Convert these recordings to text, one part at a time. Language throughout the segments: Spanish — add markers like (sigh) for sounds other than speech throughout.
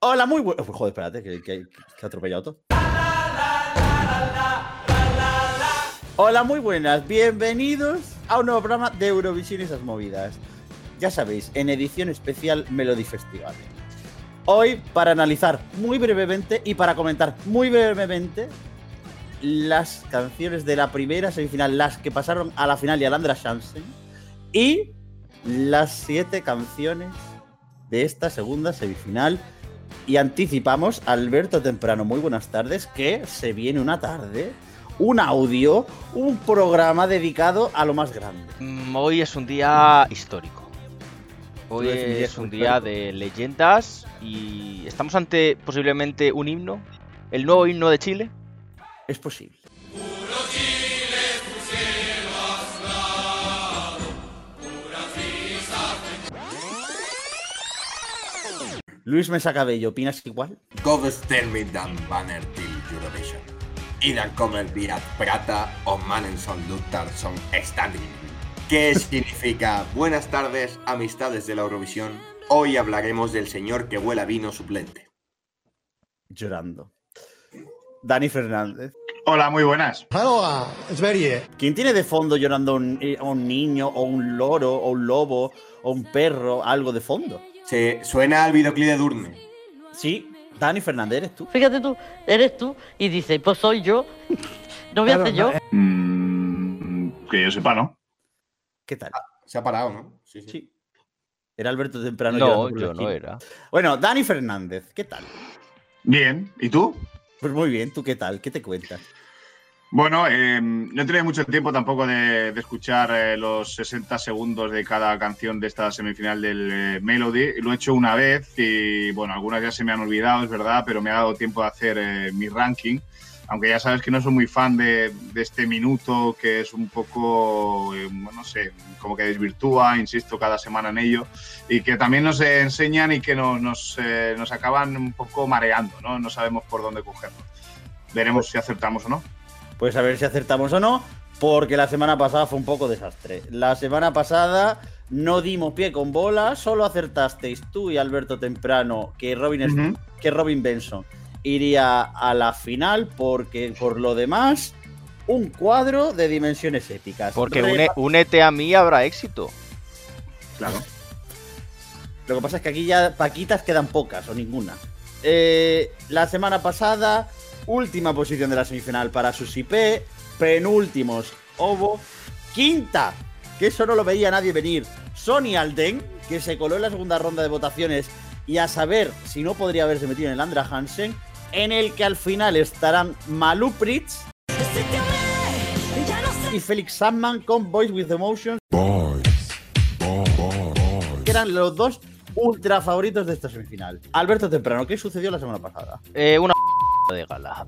Hola, muy buenas. Joder, espérate, que, que, que atropellado todo. Hola, muy buenas. Bienvenidos a un nuevo programa de Eurovisión y esas movidas. Ya sabéis, en edición especial Melody Festival. Hoy, para analizar muy brevemente y para comentar muy brevemente las canciones de la primera semifinal, las que pasaron a la final y a Landra Shansen, y las siete canciones de esta segunda semifinal. Y anticipamos, Alberto Temprano, muy buenas tardes, que se viene una tarde, un audio, un programa dedicado a lo más grande. Mm, Hoy es un día histórico. Hoy es un día es un histórico. día de leyendas y estamos ante posiblemente un himno, el nuevo himno de Chile. Es posible. Luis Mesa Cabello, ¿opinas igual? God ställ dan banner till Eurovision. Kommer att prata om mannen som luktar som standing. ¿Qué (laughs) significa buenas tardes, amistades de la Eurovisión? Hoy hablaremos del señor que huele a vino suplente. Llorando. Dani Fernández. Hola, muy buenas. Hello, Sverige. ¿Quién tiene de fondo llorando a un, eh, a un niño, o un loro, o un lobo, o un perro, algo de fondo? Se suena al videoclip de Durne. Sí, Dani Fernández, eres tú. Fíjate tú, eres tú y dices, pues soy yo. (laughs) No voy a hacer yo. Mm, que yo sepa, ¿no? ¿Qué tal? Se ha parado, ¿no? Sí, sí. Sí. Era Alberto Temprano. No, yo no era. Bueno, Dani Fernández, ¿qué tal? Bien. ¿Y tú? Pues muy bien, ¿tú qué tal? ¿Qué te cuentas? Bueno, eh, no tenido mucho tiempo tampoco de, de escuchar eh, los 60 segundos de cada canción de esta semifinal del eh, Melody. Lo he hecho una vez y, bueno, algunas ya se me han olvidado, es verdad, pero me ha dado tiempo de hacer eh, mi ranking. Aunque ya sabes que no soy muy fan de, de este minuto, que es un poco, eh, no sé, como que desvirtúa, insisto, cada semana en ello, y que también nos enseñan y que nos, nos, eh, nos acaban un poco mareando, ¿no? No sabemos por dónde cogerlo. Veremos si acertamos o no. Pues a ver si acertamos o no, porque la semana pasada fue un poco desastre. La semana pasada no dimos pie con bola, solo acertasteis tú y Alberto Temprano que Robin, que Robin Benson iría a la final, porque por lo demás, un cuadro de dimensiones épicas. Porque une- únete a mí habrá éxito. Claro. Lo que pasa es que aquí ya paquitas quedan pocas o ninguna. Eh, la semana pasada, última posición de la semifinal para Susi P. Penúltimos, Ovo. Quinta, que eso no lo veía nadie venir. Sony Alden, que se coló en la segunda ronda de votaciones y a saber si no podría haberse metido en el Andra Hansen, en el que al final estarán Malu Pritz y Felix Sandman con Boys with Emotions, que eran los dos ultra favoritos de esta semifinal. Alberto Temprano, ¿qué sucedió la semana pasada? Eh, una de gala.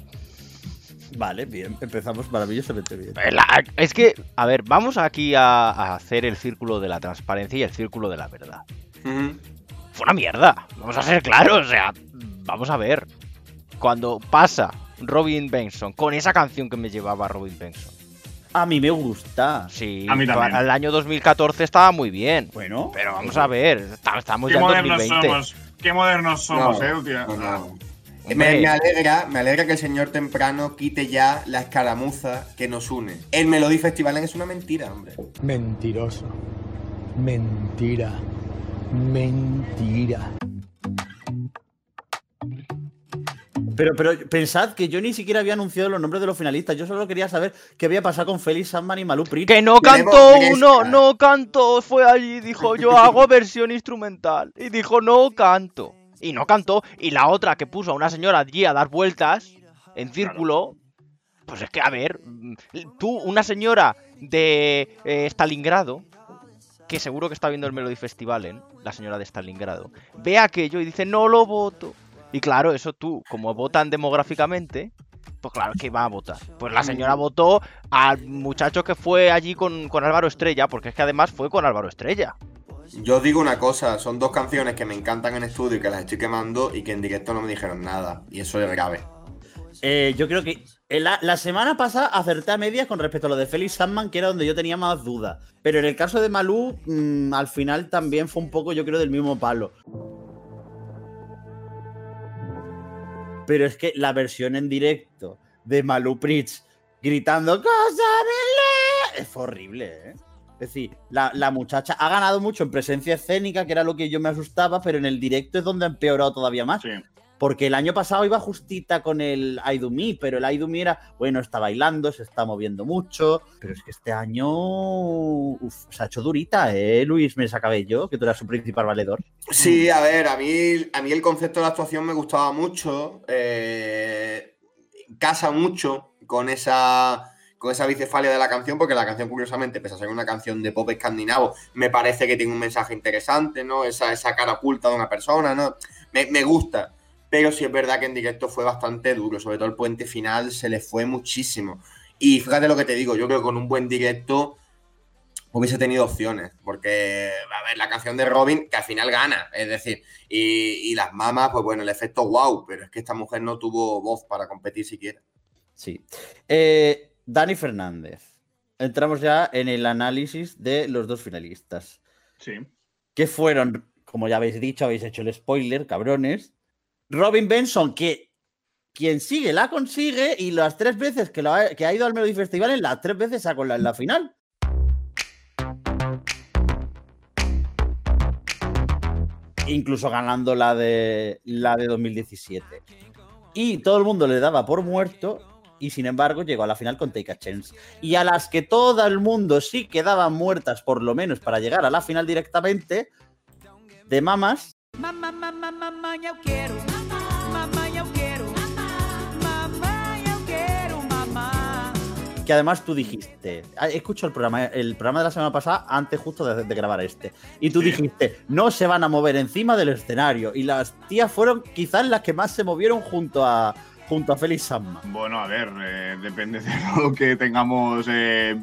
Vale, bien, empezamos maravillosamente bien. La- Es que, a ver, vamos aquí a, a hacer el círculo de la transparencia y el círculo de la verdad. Fue una mierda. Vamos a ser claros, o sea, vamos a ver. Cuando pasa Robin Benson con esa canción que me llevaba Robin Benson. A mí me gusta. Sí, A mí también. para el año 2014 estaba muy bien. Bueno, Pero vamos a ver, está- estamos Qué ya en modernos 2020. somos. Qué modernos somos, No, eh, no, no. Me, me alegra, me alegra que el señor Temprano quite ya la escaramuza que nos une. El Melody Festival es una mentira, hombre. Mentiroso. Mentira. Mentira. pero, pero pensad que yo ni siquiera había anunciado los nombres de los finalistas. Yo solo quería saber qué había pasado con Felix Sandman y Pritz. Que no cantó uno, no cantó, fue allí, dijo yo hago versión instrumental. Y dijo no canto. Y no cantó. Y la otra que puso a una señora allí a dar vueltas en círculo. Pues es que, a ver, mm, tú, una señora de eh, Stalingrado, que seguro que está viendo el Melody Festival, ¿eh? la señora de Stalingrado, ve aquello y dice no lo voto. Y claro, eso tú, como votan demográficamente, pues claro que va a votar. Pues la señora votó al muchacho que fue allí con, con Álvaro Estrella, porque es que además fue con Álvaro Estrella. Yo os digo una cosa, son dos canciones que me encantan en estudio y que las estoy quemando y que en directo no me dijeron nada. Y eso es grave. Eh, yo creo que en la, la semana pasada acerté a medias con respecto a lo de Felix Sandman, que era donde yo tenía más dudas. Pero en el caso de Malú, mm, al final también fue un poco, yo creo, del mismo palo. Pero es que la versión en directo de Malu Pritz gritando ¡Cosa de le-". Es horrible, ¿eh? Es decir, la, la muchacha ha ganado mucho en presencia escénica, que era lo que yo me asustaba, pero en el directo es donde ha empeorado todavía más. Sí. Porque el año pasado iba justita con el I Do Me, pero el I Do Me era, bueno, está bailando, se está moviendo mucho, pero es que este año uf, se ha hecho durita, ¿eh, Luis Mesa Cabello? Que tú eras su principal valedor. Sí, a ver, a mí, a mí el concepto de la actuación me gustaba mucho. eh, casa mucho con esa, con esa bicefalia de la canción, porque la canción, curiosamente, pese a ser una canción de pop escandinavo, me parece que tiene un mensaje interesante, ¿no? Esa, esa cara oculta de una persona, ¿no? Me, me gusta. Pero sí es verdad que en directo fue bastante duro, sobre todo el puente final se le fue muchísimo. Y fíjate lo que te digo, yo creo que con un buen directo hubiese tenido opciones, porque, a ver, la canción de Robin, que al final gana, es decir, y, y las mamas, pues bueno, el efecto wow, pero es que esta mujer no tuvo voz para competir siquiera. Sí. Eh, Dani Fernández. Entramos ya en el análisis de los dos finalistas. Sí. que fueron, como ya habéis dicho, habéis hecho el spoiler, cabrones. Robin Benson, que quien sigue la consigue y las tres veces que, lo ha, que ha ido al Melody Festival, en las tres veces sacó la en la final. Incluso ganando la de, la de 2017. Y todo el mundo le daba por muerto y sin embargo llegó a la final con Take a Chance. Y a las que todo el mundo sí quedaban muertas, por lo menos para llegar a la final directamente, de mamas, Mamá, mamá, mamá, eu quero. Mamá, eu quero. Mamá, eu quero, mamá. que además tú dijiste, ah, escucho el programa, el programa de la semana pasada antes justo de, de grabar este, y tú Sí. dijiste, no se van a mover encima del escenario, y las tías fueron quizás las que más se movieron junto a, junto a Félix Samma. Bueno, a ver, eh, depende de (laughs) lo que tengamos eh,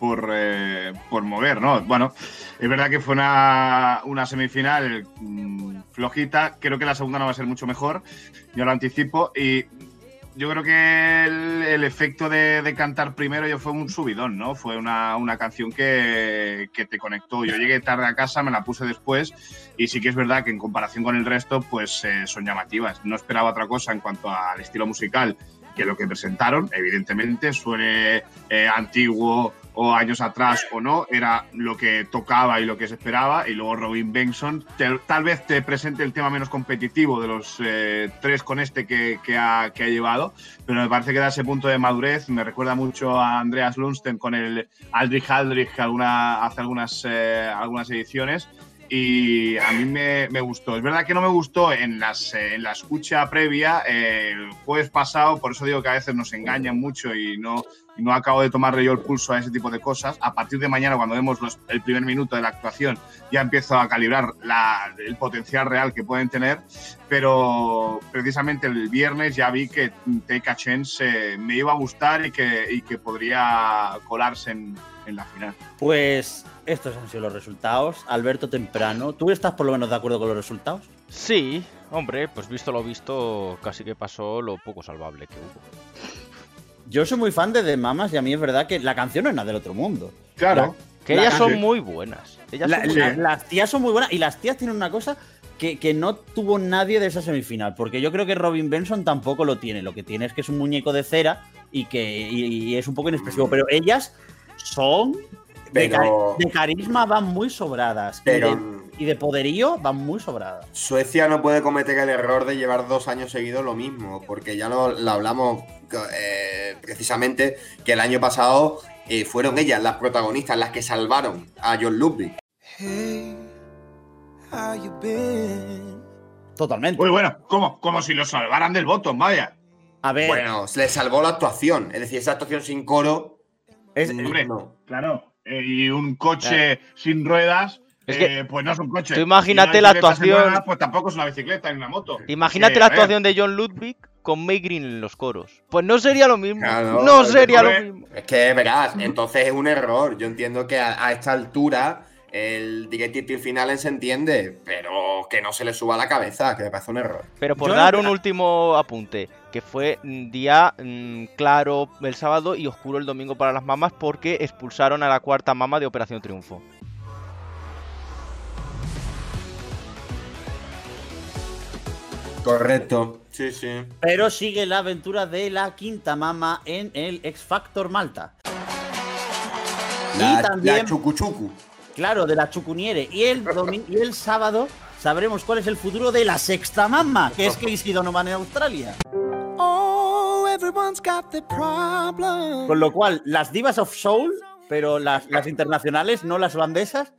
por, eh, por mover, ¿no? Bueno, es verdad que fue una, una semifinal mm, flojita. Creo que la segunda no va a ser mucho mejor, yo lo anticipo. Y yo creo que el, el efecto de, cantar primero ya fue un subidón, ¿no? Fue una, una canción que, que te conectó. Yo llegué tarde a casa, me la puse después y sí que es verdad que en comparación con el resto, pues eh, son llamativas. No esperaba otra cosa en cuanto al estilo musical que lo que presentaron, evidentemente, suene eh, antiguo o años atrás o no, era lo que tocaba y lo que se esperaba. Y luego Robin Benson, te- tal vez te presente el tema menos competitivo de los eh, tres con este que, que ha, que ha llevado, pero me parece que da ese punto de madurez. Me recuerda mucho a Andreas Lundsten con el Aldrich Aldrich alguna, hace algunas, eh, algunas ediciones y a mí me, me gustó. Es verdad que no me gustó en, las, eh, en la escucha previa eh, el jueves pasado, por eso digo que a veces nos engañan mucho y no, no acabo de tomarle yo el pulso a ese tipo de cosas. A partir de mañana, cuando vemos los- el primer minuto de la actuación, ya empiezo a calibrar la- el potencial real que pueden tener, pero precisamente el viernes ya vi que Take a Chance eh, me iba a gustar y que, y que podría colarse en, en la final. Pues estos han sido los resultados. Alberto Temprano, ¿tú estás por lo menos de acuerdo con los resultados? Sí, hombre, pues visto lo visto, casi que pasó lo poco salvable que hubo. Yo soy muy fan de The Mamas y a mí es verdad que la canción no es nada del otro mundo. Claro. Que La ellas son muy buenas. Ellas La- son muy la- buenas. las tías son muy buenas y las tías tienen una cosa que, que no tuvo nadie de esa semifinal, porque yo creo que Robin Benson tampoco lo tiene. Lo que tiene es que es un muñeco de cera y que y, y es un poco inexpresivo, pero ellas son de, Pero- cari- de carisma van muy sobradas y Pero de, y de poderío van muy sobradas. Suecia no puede cometer el error de llevar dos años seguidos lo mismo, porque ya lo, lo hablamos eh, precisamente que el año pasado eh, fueron ellas las protagonistas, las que salvaron a John Ludwig. Hey, how you been? Totalmente. Muy bueno, como, como si lo salvaran del botón, vaya. A ver, Bueno, se le salvó la actuación, es decir, esa actuación sin coro. es- hombre, no. Claro. eh, y un coche sin ruedas, Es eh, pues no es un coche. tú imagínate la actuación- pues tampoco es una bicicleta ni una moto. Imagínate Eh, la actuación de John Ludwig con May Green en los coros. Pues no sería lo mismo. Claro, no sería lo mismo. Es que verás, entonces es un error. Yo entiendo que a, a esta altura el directive final se entiende, pero que no se le suba a la cabeza, que me parece un error. Pero por Yo- dar un último apunte, que fue día mm, claro el sábado y oscuro el domingo para las mamás porque expulsaron a la cuarta mama de Operación Triunfo. Correcto. Sí, sí. Pero sigue la aventura de la quinta mama en el X Factor Malta. La, y también, la chucuchucu. claro, de la Chucuniere. Y el, y el sábado sabremos cuál es el futuro de la sexta mama, que es Casey Donovan en Australia. Oh, everyone's got the problem. Con lo cual, las divas of soul, pero las, las internacionales, no las holandesas,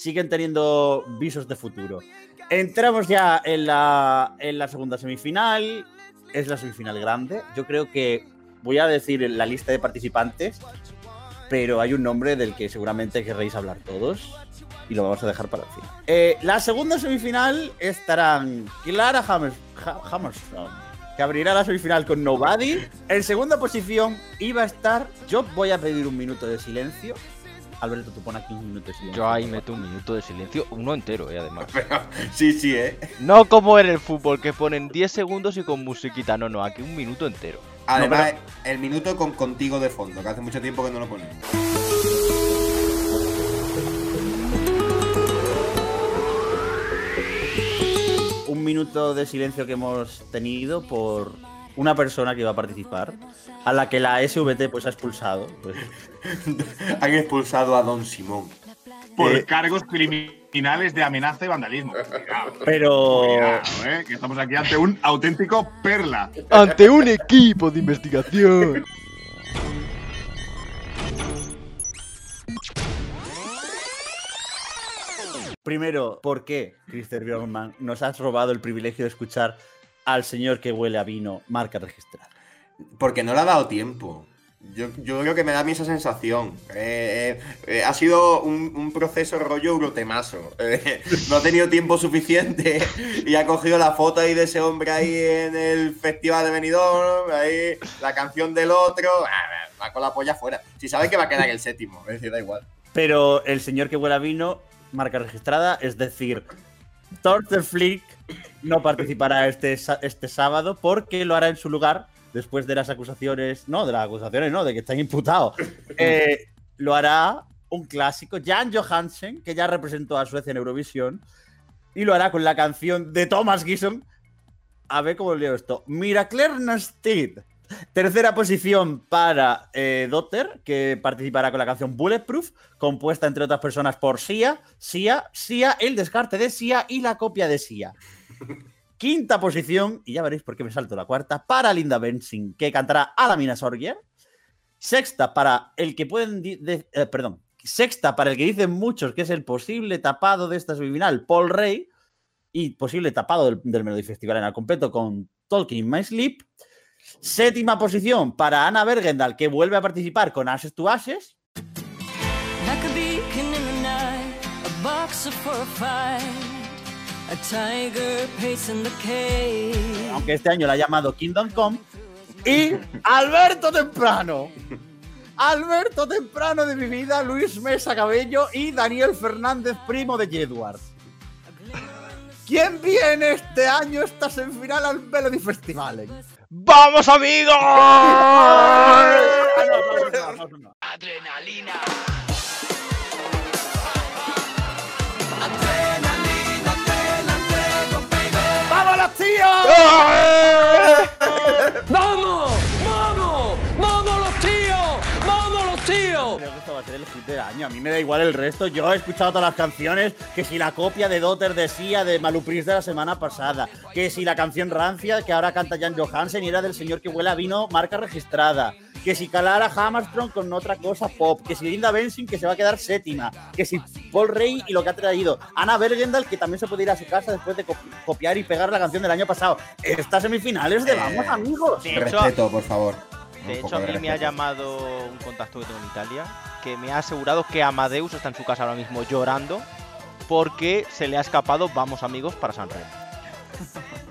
siguen teniendo visos de futuro. Entramos ya en la, en la segunda semifinal. Es la semifinal grande. Yo creo que voy a decir la lista de participantes, pero hay un nombre del que seguramente querréis hablar todos. Y lo vamos a dejar para el final. Eh, la segunda semifinal estarán Clara Hammers- Ha- que abrirá la semifinal con Nobody. En segunda posición iba a estar. Yo voy a pedir un minuto de silencio. Alberto, tú pon aquí un minuto de silencio. Yo ahí meto un minuto de silencio, uno entero, eh, además. (laughs) Sí, sí, eh. No como en el fútbol, que ponen 10 segundos y con musiquita. No, no, aquí un minuto entero. Además, el minuto con contigo de fondo, que hace mucho tiempo que no lo ponemos. Un minuto de silencio que hemos tenido por una persona que iba a participar, a la que la SVT pues ha expulsado. Pues, (laughs) Han expulsado a Don Simón. Por Eh, cargos criminales de amenaza y vandalismo. (laughs) Cuidado, pero cuidado, eh, que estamos aquí ante un auténtico perla. Ante un equipo de investigación. primero, ¿por qué, Christer Bjorkman, nos has robado el privilegio de escuchar al señor que huele a vino, marca registrada? Porque no le ha dado tiempo. Yo, yo creo que me da a mí esa sensación. Eh, eh, eh, ha sido un, un proceso rollo eurotemazo. No ha tenido tiempo suficiente y ha cogido la foto ahí de ese hombre ahí en el festival de Benidorm, ahí la canción del otro. ah, Va con la polla fuera. Si sabe que va a quedar el séptimo, es decir, da igual. Pero el señor que huele a vino, marca registrada, es decir, Thorsten Flick no participará este, este sábado porque lo hará en su lugar después de las acusaciones, no, de las acusaciones, no, de que están imputados. Eh, lo hará un clásico, Jan Johansen, que ya representó a Suecia en Eurovisión, y lo hará con la canción de Thomas Gison. A ver cómo leo esto. Miracler Nasted. Tercera posición para eh, Dotter, que participará con la canción Bulletproof, compuesta entre otras personas por Sia, Sia, Sia, el descarte de Sia y la copia de Sia. Quinta posición, y ya veréis por qué me salto la cuarta, para Linda Bensing, que cantará Alamina Sorgier. Sexta para el que pueden. eh, perdón. Sexta para el que dicen muchos que es el posible tapado de esta semifinal, Paul Rey. Y posible tapado del, del Melody Festival en al completo con Talking in My Sleep. Séptima posición para Ana Bergendal, que vuelve a participar con Ashes to Ashes. A aunque este año la ha llamado Kingdom Come, y Alberto Temprano. Alberto Temprano de mi vida, Luis Mesa Cabello y Daniel Fernández, primo de Jedward. ¿Quién viene este año esta semifinal al Melody Festival? ¡Vamos, amigos! (laughs) Ah, ¡Vamos! ¡Vamos! ¡Vamos los tíos! ¡Vamos los tíos! Creo que esto va a ser el hit del año. A mí me da igual el resto. Yo he escuchado todas las canciones. Que si la copia de Dotter de Sia de Malupris de la semana pasada. Que si la canción Rancia que ahora canta Jan Johansen y era del señor que huele a vino, marca registrada. Que si Calara Hammerstrong con otra cosa pop. Que si Linda Bensing que se va a quedar séptima. Que si Paul Rey y lo que ha traído. Ana Bergendal que también se puede ir a su casa después de copi- copiar y pegar la canción del año pasado. Estas semifinales de Eh, vamos amigos. De hecho, Respeto, por favor. De hecho, a mí me ha llamado un contacto que tengo en Italia que me ha asegurado que Amadeus está en su casa ahora mismo llorando porque se le ha escapado Vamos Amigos para San Remo.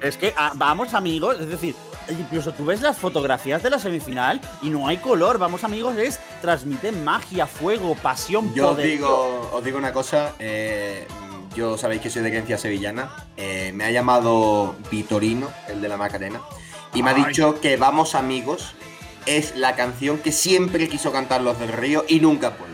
Es que ah, vamos amigos, es decir, incluso tú ves las fotografías de la semifinal y no hay color, vamos amigos, es transmite magia, fuego, pasión, Yo os poder. digo, os digo una cosa. eh, yo sabéis que soy de creencia sevillana. eh, me ha llamado Vitorino, el de la Macarena, y me ha dicho que Vamos Amigos es la canción que siempre quiso cantar los del Río y nunca podido.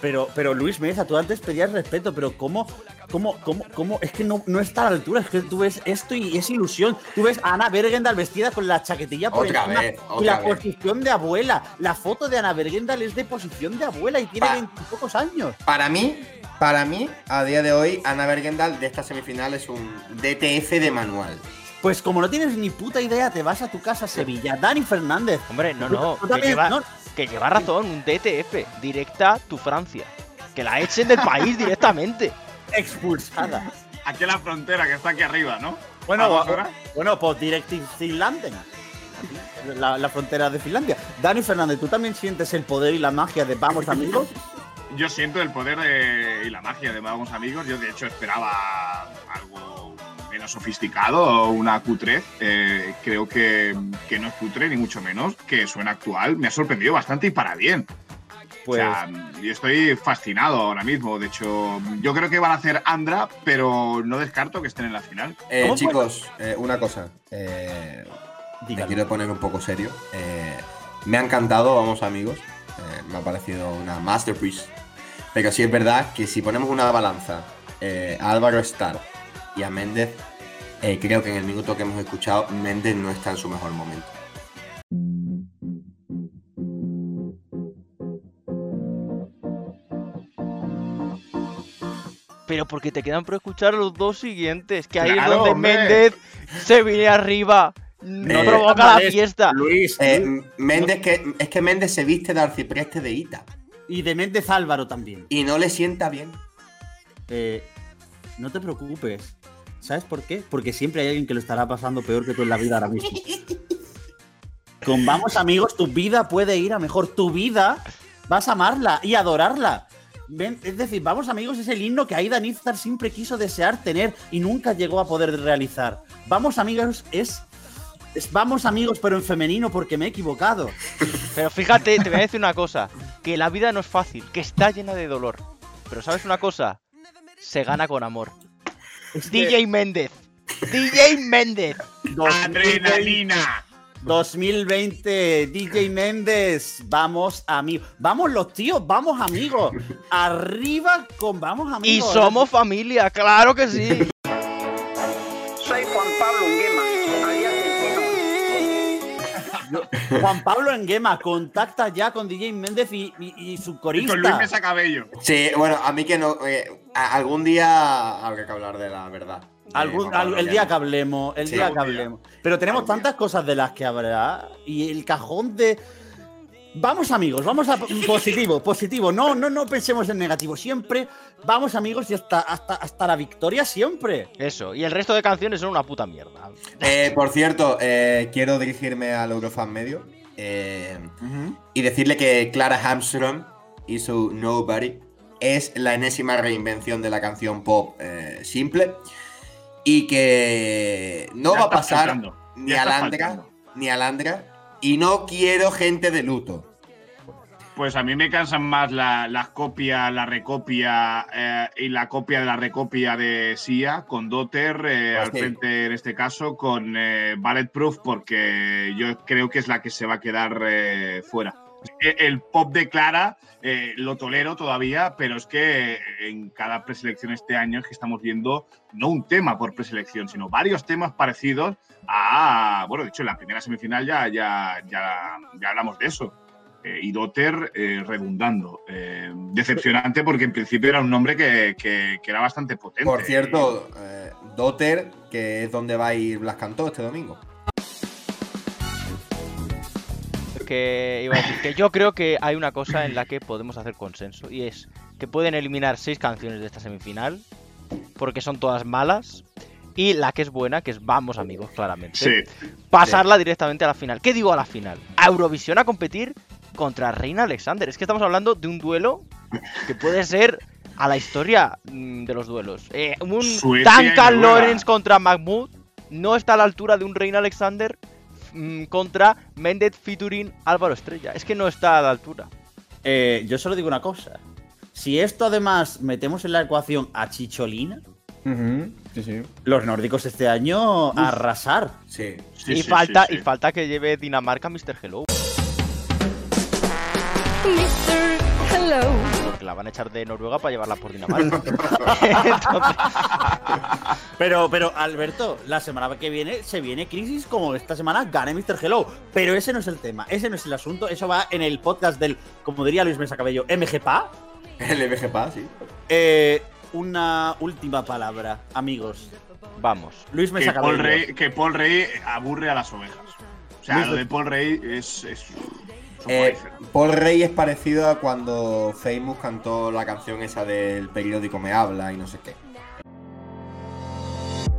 Pero, pero Luis Mesa, tú antes pedías respeto, pero ¿cómo, cómo, cómo, cómo? Es que no, no está a la altura, es que tú ves esto y es ilusión. Tú ves a Ana Bergendal vestida con la chaquetilla por Otra encima vez, y la vez. posición de abuela. La foto de Ana Bergendal es de posición de abuela y tiene Pa- veintipocos años. Para mí, para mí, a día de hoy, Ana Bergendal de esta semifinal es un DTF de manual. Pues como no tienes ni puta idea, te vas a tu casa a Sevilla. Dani Fernández. Hombre, no, Tú- no, tú que también- lleva, no, que lleva razón, un DTF, directa tu Francia. Que la echen del país (laughs) directamente. expulsada. Aquí en la frontera, que está aquí arriba, ¿no? Bueno, bueno, pues Directive Finlandia. La, la frontera de Finlandia. Dani Fernández, ¿tú también sientes el poder y la magia de Vamos Amigos? Yo siento el poder de- y la magia de Vamos Amigos. Yo, de hecho, esperaba algo menos sofisticado, una Q3. Eh, creo que, que no es Q3, ni mucho menos, que suena actual. Me ha sorprendido bastante y para bien. Pues O sea, yo estoy fascinado ahora mismo. De hecho, yo creo que van a hacer Andra, pero no descarto que estén en la final. Eh, chicos, eh, una cosa. eh, me quiero poner un poco serio. Me ha encantado, vamos amigos. Me ha parecido una masterpiece. Pero sí es verdad que si ponemos una balanza eh, a Álvaro Star y a Méndez, eh, creo que en el minuto que hemos escuchado, Méndez no está en su mejor momento. Pero porque te quedan por escuchar los dos siguientes. Que ahí es donde hombre. Méndez se viene arriba. No Eh, provoca la fiesta. Luis, Eh, Méndez que, es que Méndez se viste de arcipreste de Ita y de Méndez Álvaro también. y no le sienta bien. Eh, no te preocupes. ¿Sabes por qué? Porque siempre hay alguien que lo estará pasando peor que tú en la vida ahora mismo. Con Vamos Amigos, tu vida puede ir a mejor. Tu vida vas a amarla y adorarla. Es decir, Vamos Amigos es el himno que Aida Nizar siempre quiso desear tener y nunca llegó a poder realizar. Vamos Amigos es, es Vamos Amigos, pero en femenino porque me he equivocado. Pero fíjate, te voy a decir una cosa. Que la vida no es fácil, que está llena de dolor. Pero ¿sabes una cosa? Se gana con amor. Es que DJ Méndez. DJ Méndez. 2020 ¡Adrenalina! 2020, DJ Méndez, vamos amigos. Vamos los tíos, vamos amigos. (laughs) Arriba con vamos Y amigos. somos familia, claro que sí. Juan Pablo Enguema, contacta ya con DJ Méndez y, y- y su Y corista. con Luis Mesa Cabello. Sí, bueno, a mí que no. eh, algún día habrá que hablar de la verdad. Algún- al- el día que hablemos, el Sí, día que día. hablemos. Pero tenemos Algún día. tantas cosas de las que hablar y el cajón de. Vamos amigos, vamos a positivo, positivo. No, no, no pensemos en negativo. Siempre vamos amigos y hasta, hasta, hasta la victoria siempre. Eso, y el resto de canciones son una puta mierda. Eh, por cierto, eh, quiero dirigirme al Eurofan Medio eh, y decirle que Clara Hamström hizo Nobody es la enésima reinvención de la canción pop eh, simple y que no Ya va a pasar faltando, ni a Landra ni a Landra y no quiero gente de luto. Pues a mí me cansan más la- las copias, la recopia eh, y la copia de la recopia de Sia con Dotter eh, Pues al frente en este caso con eh, Bulletproof porque yo creo que es la que se va a quedar eh, fuera. E- El pop de Clara eh, lo tolero todavía, pero es que en cada preselección este año es que estamos viendo no un tema por preselección, sino varios temas parecidos a, bueno, de hecho en la primera semifinal ya, ya, ya, ya hablamos de eso. Eh, y Dotter eh, redundando. Eh, decepcionante porque en principio era un nombre que, que- que era bastante potente. Por cierto, eh, Dotter, que es donde va a ir Blas Cantó este domingo. Que iba a decir que yo creo que hay una cosa en la que podemos hacer consenso y es que pueden eliminar seis canciones de esta semifinal porque son todas malas y la que es buena, que es Vamos amigos, claramente. Sí, pasarla directamente a la final. ¿Qué digo a la final? A Eurovisión a competir contra Reina Alexander. Es que estamos hablando de un duelo que puede ser a la historia mm, de los duelos. Eh, un Suecia y Duncan Noruega. Lawrence contra Mahmoud no está a la altura de un Reina Alexander mm, contra Méndez featuring Álvaro Estrella. Es que no está a la altura. Eh, yo solo digo una cosa. Si esto además metemos en la ecuación a Chicholina, Sí, sí. los nórdicos este año a arrasar. Sí. sí, y, sí, falta, sí, sí. y falta que lleve Dinamarca Mr. Hello. Mr. Hello. Porque la van a echar de Noruega para llevarla por Dinamarca. (laughs) Entonces, Pero, pero, Alberto, la semana que viene se viene Crisis como esta semana gane Mr. Hello. Pero ese no es el tema, ese no es el asunto. Eso va en el podcast del, como diría Luis Mesa Cabello, MGPA. El MGPA, sí. Eh, una última palabra, amigos. vamos. Luis Que Mesa Paul, Cabello. Rey, que Paul Rey aburre a las ovejas. O sea, Luis- lo de Paul Rey es. es Eh. Paul Rey es parecido a cuando Famous cantó la canción esa del periódico Me Habla y no sé qué.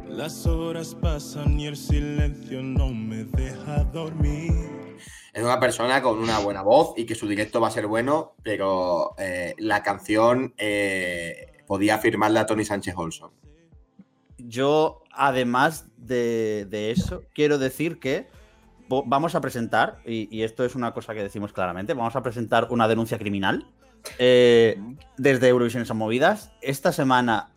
Las horas pasan y el silencio no me deja dormir. Es una persona con una buena voz y que su directo va a ser bueno, pero eh, la canción eh, podía firmarla a Tony Sánchez Olson. Yo, además de, de eso, quiero decir que vamos a presentar, y, y esto es una cosa que decimos claramente, vamos a presentar una denuncia criminal eh, desde Eurovisión Son Movidas. Esta semana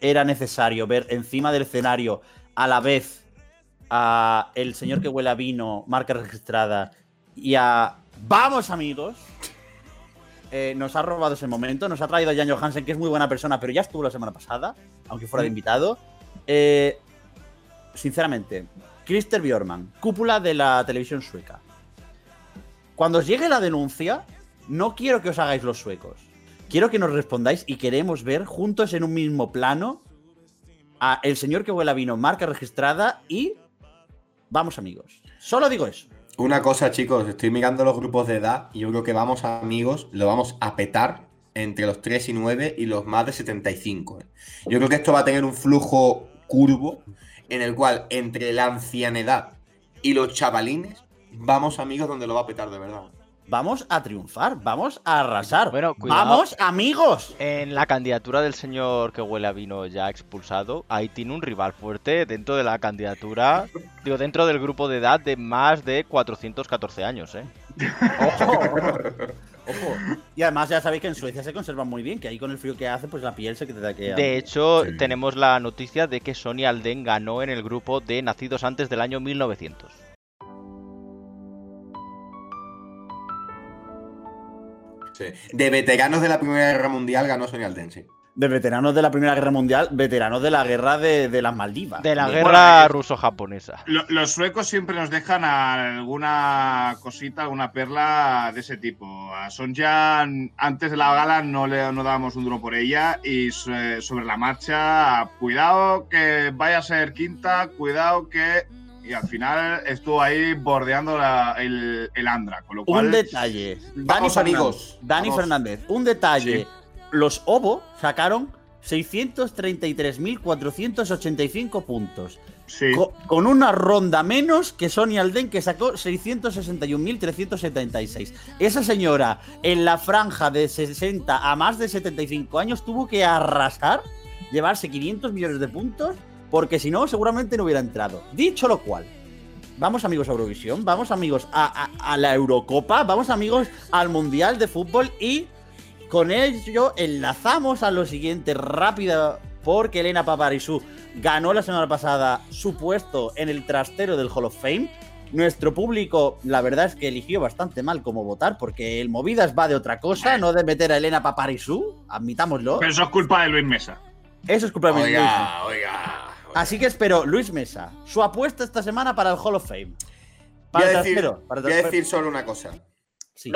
era necesario ver encima del escenario a la vez a el señor que huele a vino, marca registrada, y a Vamos amigos. Eh, nos ha robado ese momento, nos ha traído a Jan Johansen, que es muy buena persona, pero ya estuvo la semana pasada, aunque fuera de invitado. Eh, sinceramente, Christer Bjorman, cúpula de la televisión sueca. Cuando os llegue la denuncia, no quiero que os hagáis los suecos. Quiero que nos respondáis y queremos ver juntos en un mismo plano a el señor que huele a vino, marca registrada y vamos amigos. Solo digo eso. Una cosa, chicos, estoy mirando los grupos de edad y yo creo que vamos amigos, lo vamos a petar entre los 3 y 9 y los más de 75. ¿eh? Yo creo que esto va a tener un flujo curvo en el cual entre la ancianidad y los chavalines, vamos amigos donde lo va a petar de verdad. Vamos a triunfar, vamos a arrasar. Bueno, cuidado. ¡Vamos amigos! En la candidatura del señor que huele a vino ya expulsado, ahí tiene un rival fuerte dentro de la candidatura, digo, dentro del grupo de edad de más de 414 años, ¿eh? (laughs) ¡Ojo! Ojo. Y además ya sabéis que en Suecia se conservan muy bien, que ahí con el frío que hace, pues la piel se queda que. De hecho, Sí. tenemos la noticia de que Sonia Alden ganó en el grupo de nacidos antes del año 1900. Sí. De veteranos de la Primera Guerra Mundial ganó Sonia Alden, sí. De veteranos de la Primera Guerra Mundial, veteranos de la guerra de, de las Maldivas. De la De- guerra ruso-japonesa. Lo- los suecos siempre nos dejan alguna cosita, alguna perla de ese tipo. A Sonja, antes de la gala, no le no dábamos un duro por ella. Y so- sobre la marcha, cuidado que vaya a ser quinta, cuidado que. Y al final estuvo ahí bordeando la- el, el Andra. Con lo cual, Un detalle. Dani Fernández, amigos. Dani. Fernández, un detalle. Sí. Los OVO sacaron 633.485 puntos. Sí. Co- Con una ronda menos que Sonia Alden, que sacó 661.376. Esa señora, en la franja de 60 a más de 75 años, tuvo que arrasar, llevarse 500 millones de puntos, porque si no, seguramente no hubiera entrado. Dicho lo cual, vamos amigos a Eurovisión, vamos amigos a, a- a la Eurocopa, vamos amigos al Mundial de Fútbol y con ello enlazamos a lo siguiente rápido porque Elena Paparizou ganó la semana pasada su puesto en el trastero del Hall of Fame. Nuestro público, la verdad es que eligió bastante mal cómo votar, porque el Movidas va de otra cosa, no de meter a Elena Paparizou, admitámoslo. Pero eso es culpa de Luis Mesa. Eso es culpa de Luis Mesa. Oiga, oiga. Así que espero, Luis Mesa, su apuesta esta semana para el Hall of Fame. Voy Para a el decir, trastero. Para voy a decir solo una cosa. Sí.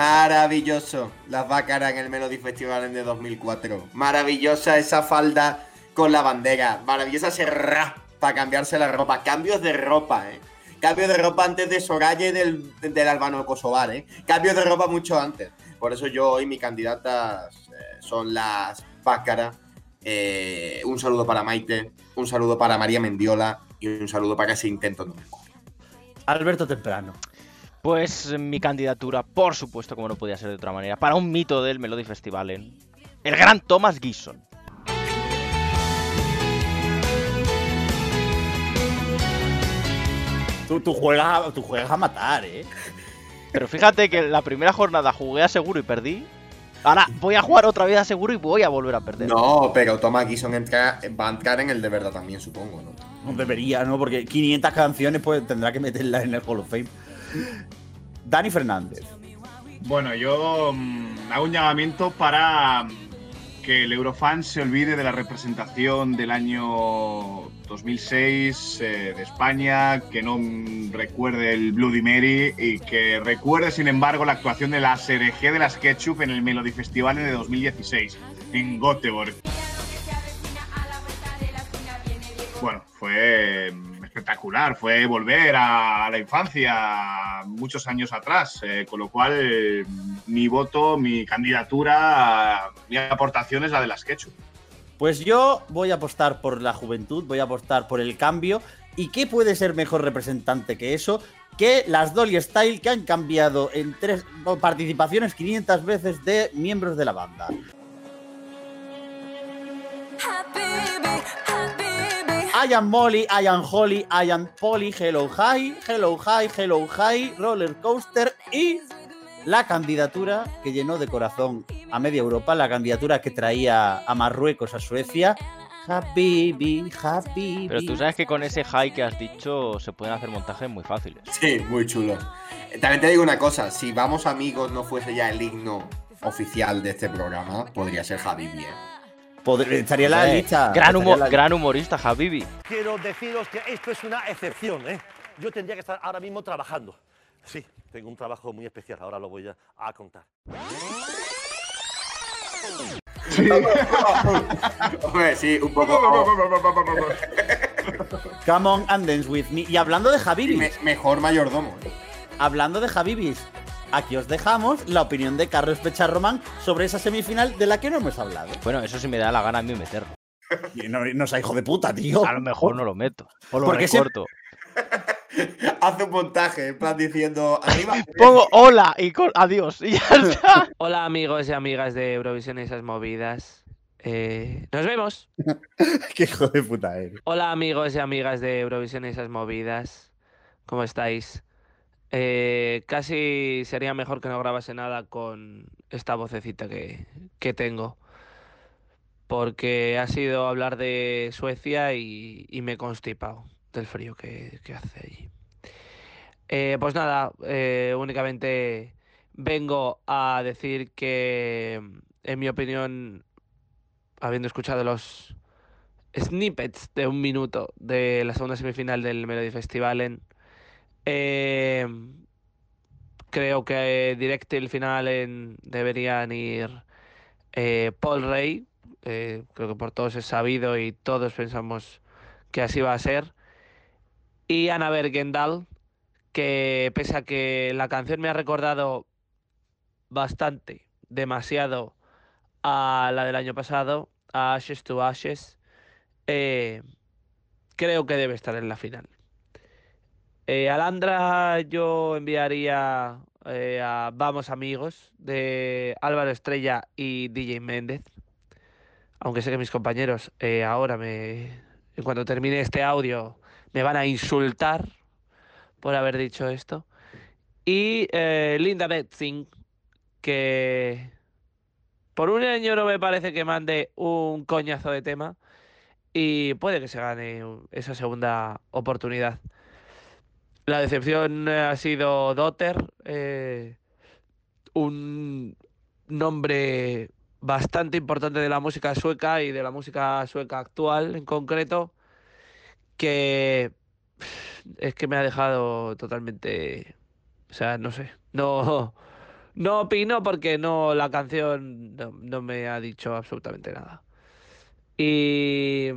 Maravilloso. Las Bácaras en el Melody Festival de 2004. Maravillosa esa falda con la bandera. Maravillosa ese rap para cambiarse la ropa. Cambios de ropa, eh. Cambios de ropa antes de Soraya y del, del Albano Kosovar, eh. Cambios de ropa mucho antes. Por eso yo hoy mis candidatas eh, son las Bácaras. Eh, un saludo para Maite. Un saludo para María Mendiola. Y un saludo para ese intento ocurre. Alberto Temprano. Pues mi candidatura, por supuesto, como no podía ser de otra manera, para un mito del Melody Festival en el gran Thomas Gison. Tú, tú juegas, tú juegas a matar, ¿eh? Pero fíjate que la primera jornada jugué a seguro y perdí. Ahora voy a jugar otra vez a seguro y voy a volver a perder. No, pero Thomas Gison entra- va a entrar en el de verdad también, supongo, ¿no? No debería, ¿no? Porque 500 canciones pues tendrá que meterla en el Hall of Fame. Dani Fernández. Bueno, yo mm, hago un llamamiento para mm, que el Eurofan se olvide de la representación del año 2006 eh, de España, que no mm, recuerde el Bloody Mary y que recuerde, sin embargo, la actuación de la SRG de las Ketchup en el Melody Festival de 2016 en Göteborg. Bueno, fue espectacular, fue volver a la infancia muchos años atrás, eh, con lo cual mi voto, mi candidatura, mi aportación es la de las Ketchup. Pues yo voy a apostar por la juventud, voy a apostar por el cambio. ¿Y qué puede ser mejor representante que eso? Que las Dolly Style que han cambiado en tres participaciones 500 veces de miembros de la banda. I am Molly, I am Holly, I am Polly, Hello High, Hello High, Hello High, Roller Coaster y la candidatura que llenó de corazón a media Europa, la candidatura que traía a Marruecos, a Suecia. Habibi, Habibi. Pero tú sabes que con ese high que has dicho se pueden hacer montajes muy fáciles. Sí, muy chulos. Eh, También te digo una cosa, si Vamos Amigos no fuese ya el himno oficial de este programa, podría ser Habibi. ¿eh? Podría- estaría en la Hombre, lista. Gran, estaría humo- en la- gran humorista, Habibi. Quiero deciros que esto es una excepción, ¿eh? Yo tendría que estar ahora mismo trabajando. Sí, tengo un trabajo muy especial, ahora lo voy a, a contar. (laughs) Hombre, sí, un poco. (laughs) Come on and dance with me. Y hablando de Habibis, Me- mejor mayordomo. ¿eh? hablando de Habibis, aquí os dejamos la opinión de Carlos Pecharromán sobre esa semifinal de la que no hemos hablado. Bueno, eso sí me da la gana a mí meterlo. Y No, no sea hijo de puta, tío. A lo mejor no lo meto. O lo Porque se- recorto. (laughs) Hace un montaje, en plan diciendo. Arriba. (laughs) Pongo hola y col- adiós. Y ya (laughs) está. Hola amigos y amigas de Eurovisión y esas movidas. Eh, nos vemos. Qué hijo de puta eres. Hola amigos y amigas de Eurovisión y esas movidas. ¿Cómo estáis? Eh, casi sería mejor que no grabase nada con esta vocecita que, que tengo. Porque ha sido hablar de Suecia y, me he constipado del frío que, que hace allí. Eh, pues nada, eh, únicamente vengo a decir que, en mi opinión, habiendo escuchado los snippets de un minuto de la segunda semifinal del Melody Festivalen, eh, creo que directo y el final deberían ir eh, Paul Rey. eh, creo que por todos es sabido y todos pensamos que así va a ser. Y Anna Bergendal, que pese a que la canción me ha recordado bastante, demasiado a la del año pasado, a Ashes to Ashes, eh, creo que debe estar en la final. Eh, Alandra yo enviaría eh, a Vamos Amigos de Álvaro Estrella y DJ Méndez. Aunque sé que mis compañeros eh, ahora me, en cuanto termine este audio, me van a insultar por haber dicho esto. Y eh, Linda Betzing, que por un año no me parece que mande un coñazo de tema y puede que se gane esa segunda oportunidad. La decepción eh, ha sido Dotter, eh, un nombre bastante importante de la música sueca y de la música sueca actual en concreto, que es que me ha dejado totalmente, o sea, no sé, no, (laughs) no opino porque no, la canción no, no me ha dicho absolutamente nada. Y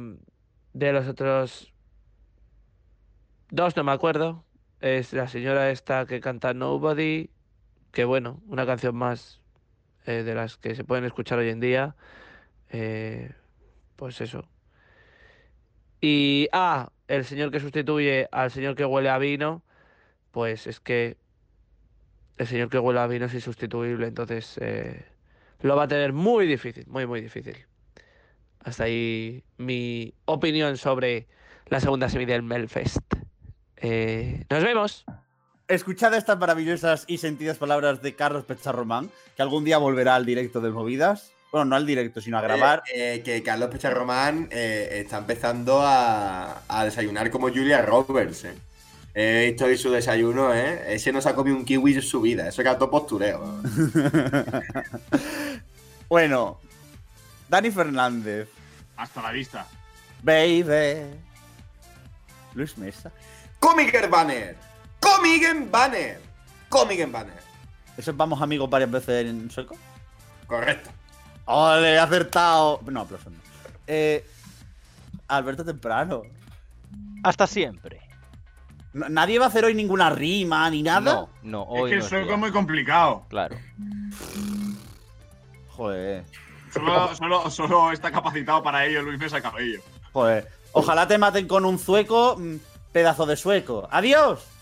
de los otros dos no me acuerdo. Es la señora esta que canta Nobody, que bueno, una canción más eh, de las que se pueden escuchar hoy en día. Eh, pues eso. Y, ah, el señor que sustituye al señor que huele a vino, pues es que el señor que huele a vino es insustituible, entonces eh, lo va a tener muy difícil, muy, muy difícil. Hasta ahí mi opinión sobre la segunda semi del Melfest. Eh, nos vemos. Escuchad estas maravillosas y sentidas palabras de Carlos Pecharromán, que algún día volverá al directo del Movidas. Bueno, no al directo, sino a grabar. Eh, eh, que Carlos Pecharromán eh, está empezando a, a desayunar como Julia Roberts. eh. He visto hoy su desayuno, ¿eh? Ese no se ha comido un kiwi en su vida. Eso era todo postureo. (laughs) bueno, Dani Fernández. Hasta la vista. Baby. Luis Mesa. Comic Banner. Comic Banner. Comic Banner. ¿Eso vamos amigos varias veces en sueco? Correcto. ¡Ole, he acertado! No, aplausos no. Eh, Alberto Temprano. Hasta siempre. Nadie va a hacer hoy ninguna rima ni nada. No, no, hoy es que no el sueco es muy complicado. Claro. Joder. Solo, solo, solo está capacitado para ello Luis Mesa Cabello. Joder. Ojalá te maten con un sueco, mm, pedazo de sueco. ¡Adiós!